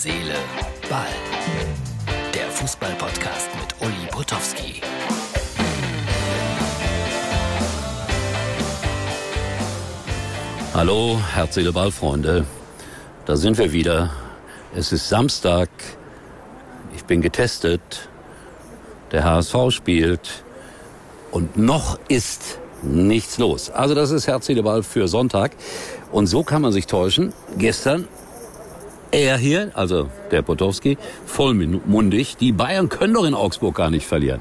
Seele, Ball. Der Fußball-Podcast mit Uli Potowski. Hallo, Herz, Seele, Ball, Freunde. Da sind wir wieder. Es ist Samstag. Ich bin getestet. Der HSV spielt. Und noch ist nichts los. Also das ist Herz, Seele, Ball für Sonntag. Und so kann man sich täuschen. Gestern er hier, also der Potowski, vollmundig. Die Bayern können doch in Augsburg gar nicht verlieren.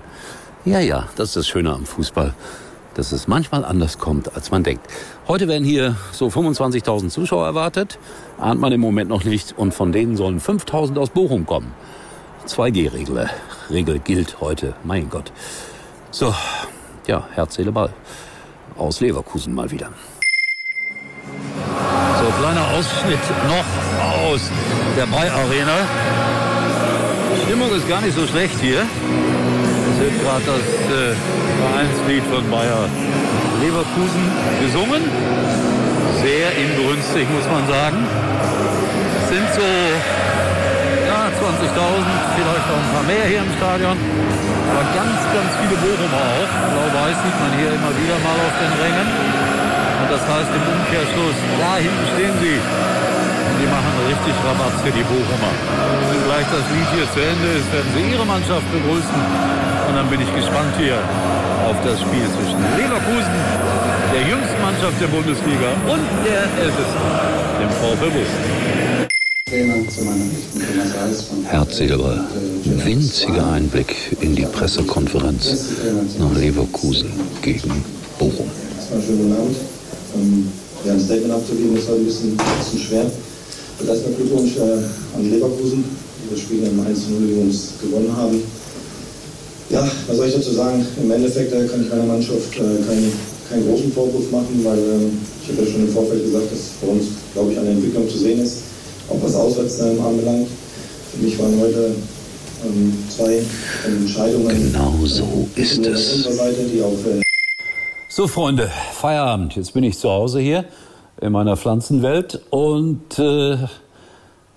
Ja, ja, das ist das Schöne am Fußball, dass es manchmal anders kommt, als man denkt. Heute werden hier so 25.000 Zuschauer erwartet, ahnt man im Moment noch nicht. Und von denen sollen 5.000 aus Bochum kommen. 2G-Regel Regel gilt heute, mein Gott. So, ja, Herz, Seele, Ball. Aus Leverkusen mal wieder. So, kleiner Ausschnitt noch aus der Bay Arena. Die Stimmung ist gar nicht so schlecht hier. Es wird gerade das äh, Vereinslied von Bayer Leverkusen gesungen. Sehr inbrünstig, muss man sagen. Es sind so ja, 20.000, vielleicht auch ein paar mehr hier im Stadion. Aber ganz, ganz viele Bochumer auch. Blau-Weiß sieht man hier immer wieder mal auf den Rängen. Und das heißt im Umkehrschluss, da hinten stehen sie. Und die machen richtig Rabatz für die Bochumer. Wenn gleich das Lied hier zu Ende ist, werden sie ihre Mannschaft begrüßen. Und dann bin ich gespannt hier auf das Spiel zwischen Leverkusen, der jüngsten Mannschaft der Bundesliga, und der ältesten, dem VfL Bochum. Herzsilber, winziger Einblick in die Pressekonferenz nach Leverkusen gegen Bochum. Ähm, ja, ein Statement abzugeben ist heute ein bisschen, ein bisschen schwer. Und erstmal Glückwunsch äh, an Leverkusen, die das Spiel im 1-0 gegen uns gewonnen haben. Ja, was soll ich dazu sagen? Im Endeffekt äh, kann ich meiner Mannschaft äh, keinen, keinen großen Vorwurf machen, weil äh, ich habe ja schon im Vorfeld gesagt, dass bei uns, glaube ich, eine Entwicklung zu sehen ist, auch was auswärts ähm, anbelangt. Für mich waren heute ähm, zwei Entscheidungen. Genau so ist es. Seite, die auch äh, so, Freunde, Feierabend. Jetzt bin ich zu Hause hier in meiner Pflanzenwelt und äh,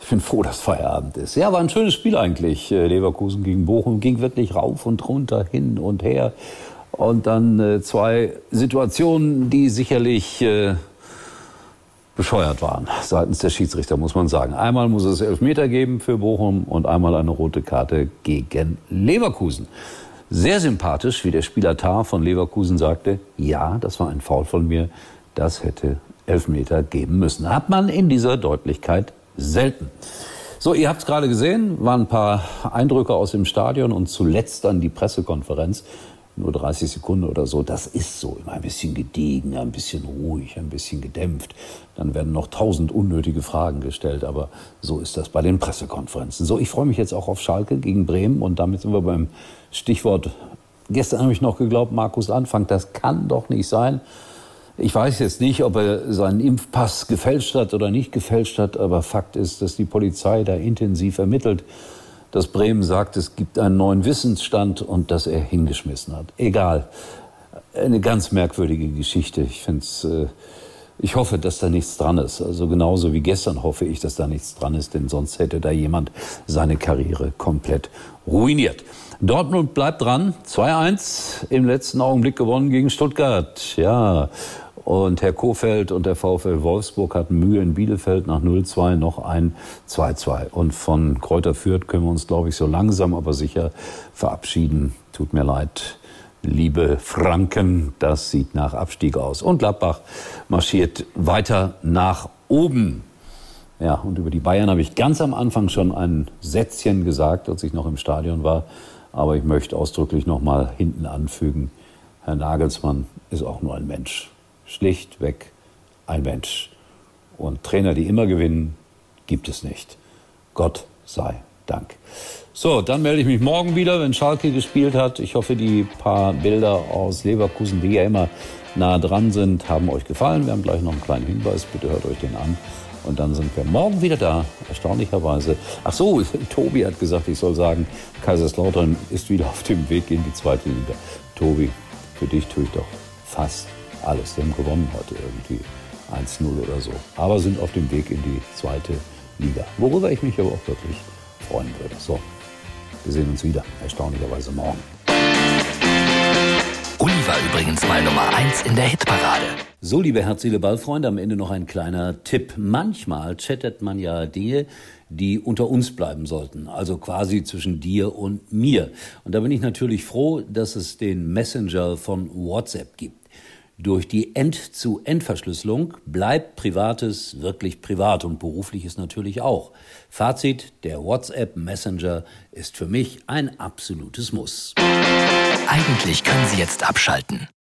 ich bin froh, dass Feierabend ist. Ja, war ein schönes Spiel eigentlich. Äh, Leverkusen gegen Bochum ging wirklich rauf und runter, hin und her. Und dann äh, zwei Situationen, die sicherlich äh, bescheuert waren seitens der Schiedsrichter, muss man sagen. Einmal muss es Elfmeter geben für Bochum und einmal eine rote Karte gegen Leverkusen. Sehr sympathisch, wie der Spieler Tar von Leverkusen sagte, ja, das war ein Foul von mir, das hätte Elfmeter geben müssen. Hat man in dieser Deutlichkeit selten. So, ihr habt es gerade gesehen, waren ein paar Eindrücke aus dem Stadion und zuletzt dann die Pressekonferenz. Nur 30 Sekunden oder so. Das ist so immer ein bisschen gediegen, ein bisschen ruhig, ein bisschen gedämpft. Dann werden noch tausend unnötige Fragen gestellt, aber so ist das bei den Pressekonferenzen. So, ich freue mich jetzt auch auf Schalke gegen Bremen und damit sind wir beim Stichwort, gestern habe ich noch geglaubt, Markus Anfang, das kann doch nicht sein. Ich weiß jetzt nicht, ob er seinen Impfpass gefälscht hat oder nicht gefälscht hat, aber Fakt ist, dass die Polizei da intensiv ermittelt, dass Bremen sagt, es gibt einen neuen Wissensstand und dass er hingeschmissen hat. Egal. Eine ganz merkwürdige Geschichte. Ich finde äh, ich hoffe, dass da nichts dran ist. Also genauso wie gestern hoffe ich, dass da nichts dran ist, denn sonst hätte da jemand seine Karriere komplett ruiniert. Dortmund bleibt dran. 2-1 im letzten Augenblick gewonnen gegen Stuttgart. Ja. Und Herr Kofeld und der VfL Wolfsburg hatten Mühe in Bielefeld nach 0-2 noch ein 2-2. Und von Kräuter Fürth können wir uns, glaube ich, so langsam aber sicher verabschieden. Tut mir leid, liebe Franken, das sieht nach Abstieg aus. Und Gladbach marschiert weiter nach oben. Ja, und über die Bayern habe ich ganz am Anfang schon ein Sätzchen gesagt, als ich noch im Stadion war. Aber ich möchte ausdrücklich noch mal hinten anfügen, Herr Nagelsmann ist auch nur ein Mensch. Schlichtweg ein Mensch. Und Trainer, die immer gewinnen, gibt es nicht. Gott sei Dank. So, dann melde ich mich morgen wieder, wenn Schalke gespielt hat. Ich hoffe, die paar Bilder aus Leverkusen, die ja immer nah dran sind, haben euch gefallen. Wir haben gleich noch einen kleinen Hinweis. Bitte hört euch den an. Und dann sind wir morgen wieder da, erstaunlicherweise. Ach so, Tobi hat gesagt, ich soll sagen, Kaiserslautern ist wieder auf dem Weg in die zweite Liga. Tobi, für dich tue ich doch fast alles. Die haben gewonnen heute irgendwie 1-0 oder so. Aber sind auf dem Weg in die zweite Liga. Worüber ich mich aber auch wirklich freuen würde. So, wir sehen uns wieder, erstaunlicherweise morgen. Uli war übrigens mal Nummer 1 in der Hitparade. So, liebe Herz-Seele-Ball-Freunde, am Ende noch ein kleiner Tipp. Manchmal chattet man ja Dinge, die unter uns bleiben sollten, also quasi zwischen dir und mir. Und da bin ich natürlich froh, dass es den Messenger von WhatsApp gibt. Durch die End-zu-End-Verschlüsselung bleibt Privates wirklich privat und berufliches natürlich auch. Fazit, der WhatsApp Messenger ist für mich ein absolutes Muss. Eigentlich können Sie jetzt abschalten.